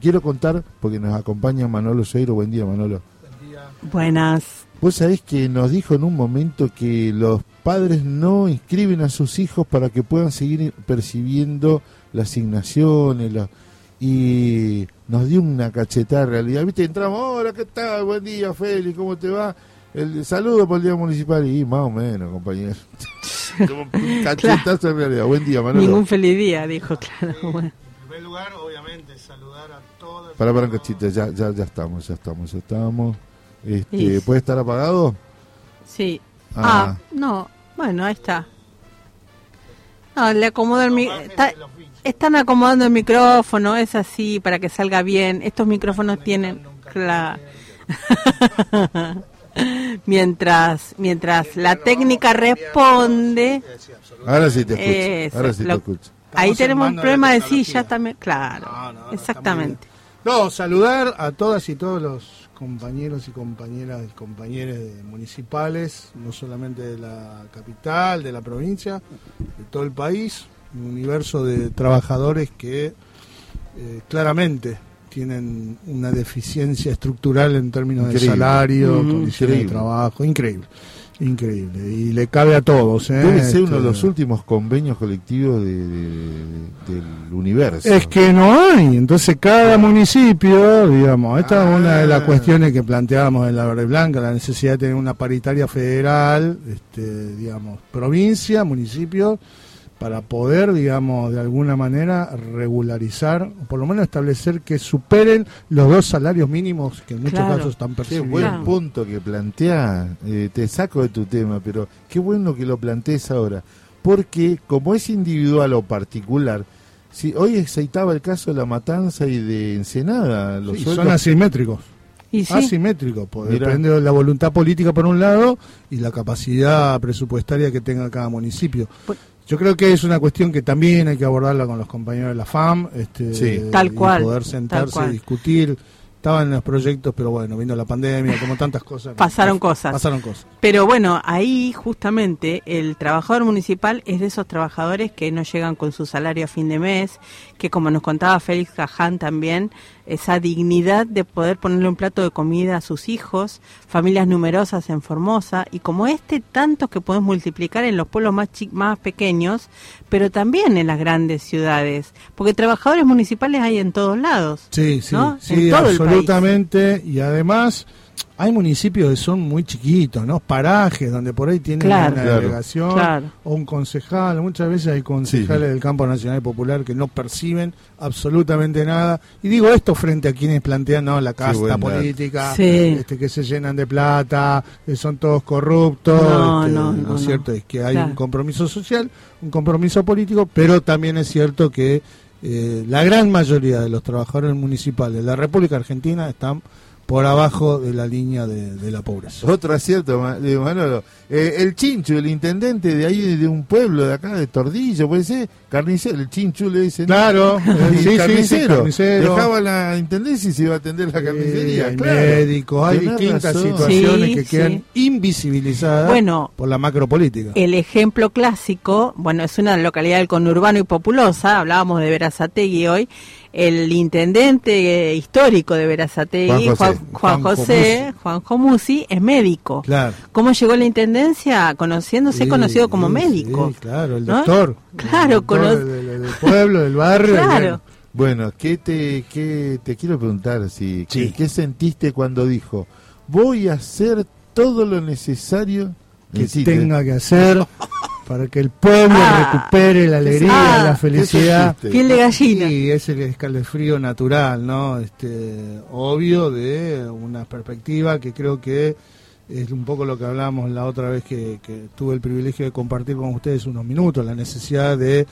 Quiero contar, porque nos acompaña Manolo Seiro. Buen día, Manolo. Buenas. Vos sabés que nos dijo en un momento que los padres no inscriben a sus hijos para que puedan seguir percibiendo las asignaciones la- y nos dio una cachetada de realidad. ¿Viste? Entramos, hola, ¿qué tal? Buen día, Félix, ¿cómo te va? El saludo por el día municipal y más o menos, compañero. Como un cachetazo en realidad. Buen día, Manolo. Ningún feliz día, dijo, claro. Bueno. En primer lugar, obviamente, saludar a todas. Para, para, cachita, ya, ya, ya estamos, ya estamos, ya estamos. Este, Sí. ¿Puede estar apagado? Sí. Ah. Ah, no. Bueno, ahí está. No, le acomodo el mi- está- Están acomodando el micrófono, es así, para que salga bien. Estos micrófonos tienen... Claro. mientras mientras la técnica responde, Ahora sí te escucho. Eso, ahora sí lo- te escucho. Ahí tenemos en un problema de tecnología. silla también. Claro, No, exactamente. No, saludar a todas y todos los compañeros y compañeras y compañeros de- municipales, no solamente de la capital, de la provincia, de todo el país, un universo de trabajadores que eh, claramente tienen una deficiencia estructural en términos Increíble. de salario, Mm, condiciones increíble. de trabajo, increíble, increíble, y le cabe a todos. ¿eh? Debe ser uno de Este, los últimos convenios colectivos de- de- de- del universo. Es que no hay, entonces cada municipio, digamos, esta es una de las Ah. cuestiones que planteábamos en la Verde Blanca, la necesidad de tener una paritaria federal, este, digamos, provincia, municipio, para poder, digamos, de alguna manera regularizar, o por lo menos establecer que superen los dos salarios mínimos que en muchos Claro. casos están Qué percibidos. buen punto que plantea. Eh, te saco de tu tema, pero qué bueno que lo plantees ahora. Porque como es individual o particular, si hoy aceitaba el caso de la matanza y de Ensenada, los Sí, sueldos- son asimétricos. Y sí, asimétrico, pues Mira. depende de la voluntad política por un lado y la capacidad presupuestaria que tenga cada municipio. Pues- Yo creo que es una cuestión que también hay que abordarla con los compañeros de la FAM, este, Sí. Tal y cual, poder sentarse, cual. discutir. Estaban en los proyectos, pero bueno, vino la pandemia, como tantas cosas. Pasaron cosas. Pasaron cosas. Pero bueno, ahí justamente el trabajador municipal es de esos trabajadores que no llegan con su salario a fin de mes, que como nos contaba Félix Caján también, esa dignidad de poder ponerle un plato de comida a sus hijos, familias numerosas en Formosa, y como este, tantos que podemos multiplicar en los pueblos más, más pequeños, pero también en las grandes ciudades, porque trabajadores municipales hay en todos lados. Sí, sí, ¿no? sí, En todo el país. absolutamente. Y además hay municipios que son muy chiquitos, ¿no? Parajes donde por ahí tienen Claro. una Claro. delegación Claro. o un concejal. Muchas veces hay concejales Sí. del campo nacional y popular que no perciben absolutamente nada. Y digo esto frente a quienes plantean, no, la casta política, Sí. este, que se llenan de plata, que son todos corruptos. No, este, no, lo no, no. cierto es que hay Claro. un compromiso social, un compromiso político, pero también es cierto que eh, la gran mayoría de los trabajadores municipales de la República Argentina están por abajo de la línea de, de la pobreza. Otro acierto, Manolo. Eh, el Chinchu, el intendente de ahí, de un pueblo de acá, de Tordillo, puede ser, carnicero, el Chinchu le dicen. Claro, eh, sí, sí, sí, carnicero. Dejaba la intendencia y se iba a atender la carnicería. hay claro. médicos, hay distintas razón. situaciones Sí, que quedan sí. invisibilizadas Bueno, por la macropolítica. El ejemplo clásico, bueno, es una localidad del conurbano y populosa, hablábamos de Verazategui hoy, el intendente eh, histórico de Verazategui, Juan Juan, José. Juan Juanjo José, Juanjo Musi, es médico. Claro. ¿Cómo llegó a la intendencia? Conociéndose Sí, conocido como sí, médico. sí, claro, el ¿no? doctor. Claro, El doctor cono- del, pueblo, del barrio. Claro. bueno. Bueno, ¿qué te, qué te quiero preguntar? Si, Sí. ¿qué, qué sentiste cuando dijo, voy a hacer todo lo necesario que tenga que hacer para que el pueblo Ah. recupere la alegría, Ah. la felicidad. Piel de gallina. Y es el escalofrío natural, ¿no? Este, obvio de una perspectiva que creo que es un poco lo que hablamos la otra vez que, que tuve el privilegio de compartir con ustedes unos minutos, la necesidad de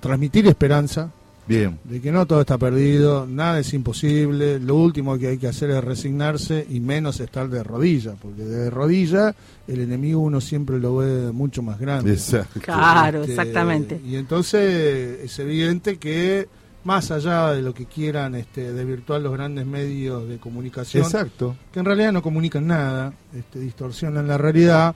transmitir esperanza, Bien, de que no todo está perdido, nada es imposible, lo último que hay que hacer es resignarse y menos estar de rodillas, porque de rodilla el enemigo uno siempre lo ve mucho más grande. exacto. Claro, Este, exactamente. Y entonces es evidente que más allá de lo que quieran este, desvirtuar los grandes medios de comunicación, Exacto. que en realidad no comunican nada, este, distorsionan la realidad,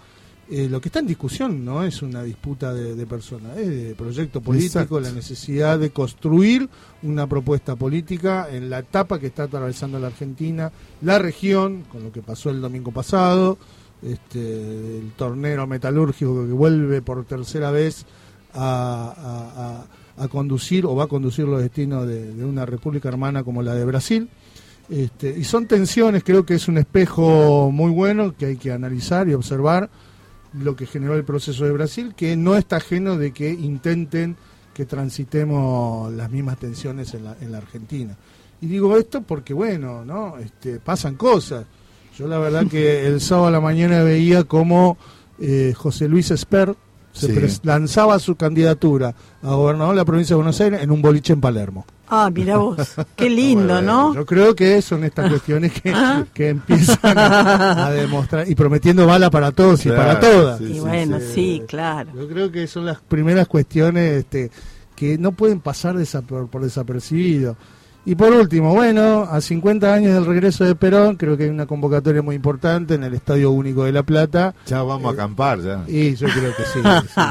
eh, lo que está en discusión no es una disputa de, personas, es de proyecto político, la necesidad de construir una propuesta política en la etapa que está atravesando la Argentina, la región, con lo que pasó el domingo pasado, este, el torneo metalúrgico que vuelve por tercera vez a, conducir o va a conducir los destinos de, una república hermana como la de Brasil. Este, y son tensiones, creo que es un espejo muy bueno que hay que analizar y observar lo que generó el proceso de Brasil, que no está ajeno de que intenten que transitemos las mismas tensiones en la, en la Argentina. Y digo esto porque, bueno, ¿no? Este, pasan cosas. Yo la verdad que el sábado a la mañana veía como eh, José Luis Esper se lanzaba su candidatura a gobernador de la provincia de Buenos Aires en un boliche en Palermo. Ah, mira vos, qué lindo, ¿no? Yo creo que son estas cuestiones que, ah. que empiezan a, demostrar, y prometiendo bala para todos y para todas. y bueno, sí, claro. Yo creo que son las primeras cuestiones este, que no pueden pasar por desapercibido. Y por último, bueno, a 50 años del regreso de Perón, creo que hay una convocatoria muy importante en el Estadio Único de La Plata. Ya vamos a eh, acampar, ya. Y yo creo que sí.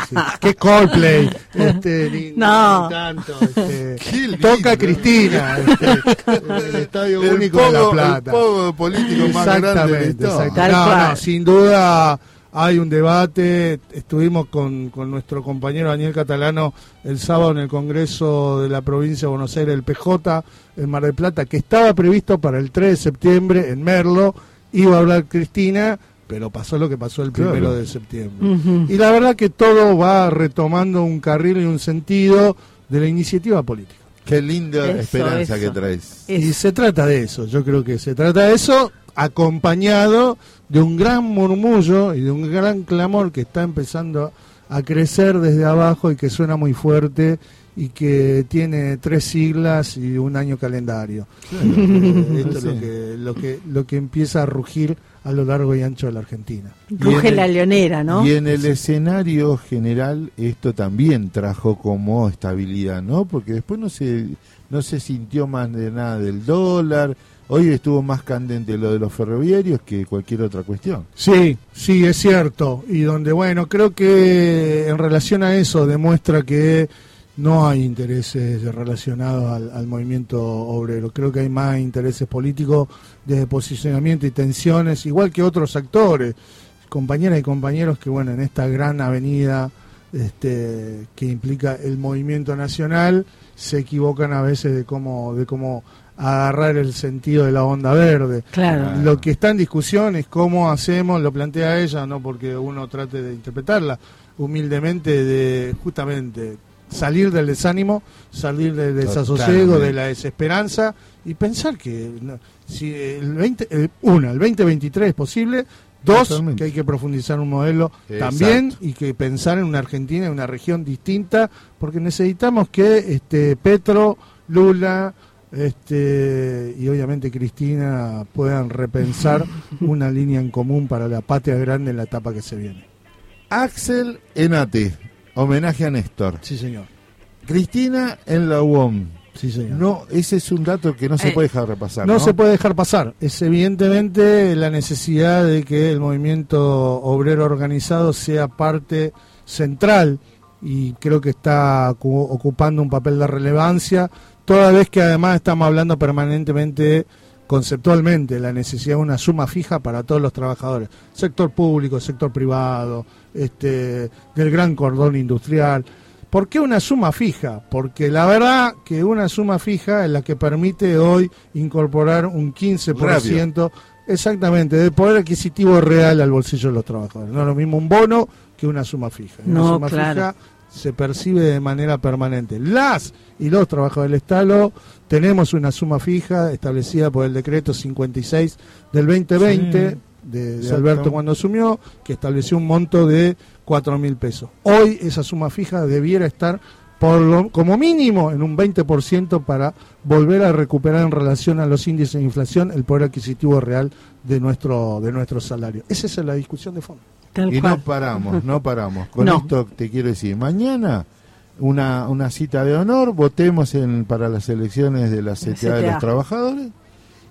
sí, Qué Coldplay. Este, no. tanto. Este, toca Cristina. Este, el Estadio Único de La Plata. El político más grande de No, no, sin duda hay un debate. Estuvimos con, con, nuestro compañero Daniel Catalano el sábado en el Congreso de la provincia de Buenos Aires, el PJ, en Mar del Plata, que estaba previsto para el 3 de septiembre en Merlo. Iba a hablar Cristina, pero pasó lo que pasó el primero de septiembre. Y la verdad que todo va retomando un carril y un sentido de la iniciativa política. Qué linda esperanza que traes. Y se trata de eso, yo creo que se trata de eso acompañado de un gran murmullo y de un gran clamor que está empezando a crecer desde abajo y que suena muy fuerte y que tiene tres siglas y un año calendario. Esto es lo que, lo, que, lo que empieza a rugir a lo largo y ancho de la Argentina. Ruge la leonera, ¿no? Y en el escenario general esto también trajo como estabilidad, ¿no? Porque después no se, no se sintió más de nada del dólar, Hoy estuvo más candente lo de los ferroviarios que cualquier otra cuestión. Sí, sí, es cierto. Y donde, bueno, creo que en relación a eso demuestra que no hay intereses relacionados al, movimiento obrero. Creo que hay más intereses políticos de posicionamiento y tensiones, igual que otros actores, compañeras y compañeros que, bueno, en esta gran avenida este, que implica el movimiento nacional, se equivocan a veces de cómo, de cómo agarrar el sentido de la onda verde. Claro. Lo que está en discusión es cómo hacemos, lo plantea ella, no porque uno trate de interpretarla humildemente, de justamente salir del desánimo, salir del desasosiego, de la desesperanza y pensar que si el 20, el, una, el 2023 es posible, dos, que hay que profundizar un modelo también y que pensar en una Argentina, en una región distinta, porque necesitamos que este Petro, Lula, este, y obviamente Cristina puedan repensar una línea en común para la patria grande en la etapa que se viene. Axel Enate, homenaje a Néstor. Sí, señor. Cristina en la UOM. Sí, señor. No, ese es un dato que no se eh, puede dejar repasar. No, se puede dejar pasar. Es evidentemente la necesidad de que el movimiento obrero organizado sea parte central y creo que está ocupando un papel de relevancia toda vez que además estamos hablando permanentemente conceptualmente la necesidad de una suma fija para todos los trabajadores, sector público, sector privado, este, del gran cordón industrial. ¿Por qué una suma fija? Porque la verdad que una suma fija es la que permite hoy incorporar un 15% exactamente de poder adquisitivo real al bolsillo de los trabajadores. No es lo mismo un bono que una suma fija. Una suma fija se percibe de manera permanente. Las y los trabajadores del Estado tenemos una suma fija establecida por el decreto 56 del 2020 de, Alberto cuando asumió, que estableció un monto de 4 mil pesos. Hoy esa suma fija debiera estar por como mínimo en un 20% para volver a recuperar en relación a los índices de inflación el poder adquisitivo real de nuestro de nuestro salario. Esa es la discusión de fondo y no paramos, no paramos. Con esto te quiero decir, mañana una, una cita de honor, votemos en, para las elecciones de la CTA, de los trabajadores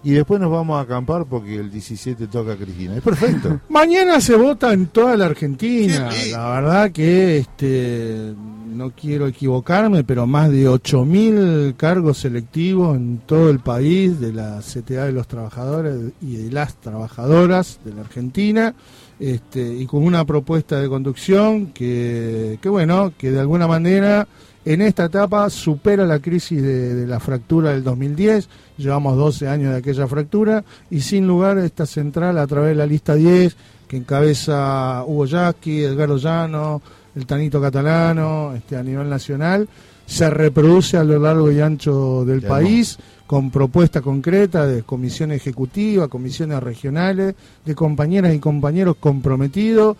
y después nos vamos a acampar porque el 17 toca Cristina. Es perfecto. Mañana se vota en toda la Argentina. La verdad que este no quiero equivocarme, pero más de 8.000 cargos selectivos en todo el país de la CTA de los trabajadores y de las trabajadoras de la Argentina. Este, y con una propuesta de conducción que, bueno, que de alguna manera en esta etapa supera la crisis de, la fractura del 2010, llevamos 12 años de aquella fractura y sin lugar esta central a través de la lista 10 que encabeza Hugo Yasky, Edgardo Llano, el Tanito Catalano, este, a nivel nacional, se reproduce a lo largo y ancho del país con propuesta concreta de comisión ejecutiva, comisiones regionales, de compañeras y compañeros comprometidos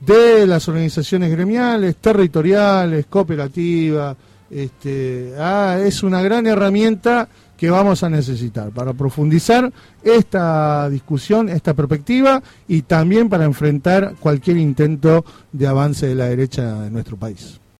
de las organizaciones gremiales, territoriales, cooperativas. Este, ah, es una gran herramienta que vamos a necesitar para profundizar esta discusión, esta perspectiva y también para enfrentar cualquier intento de avance de la derecha en nuestro país.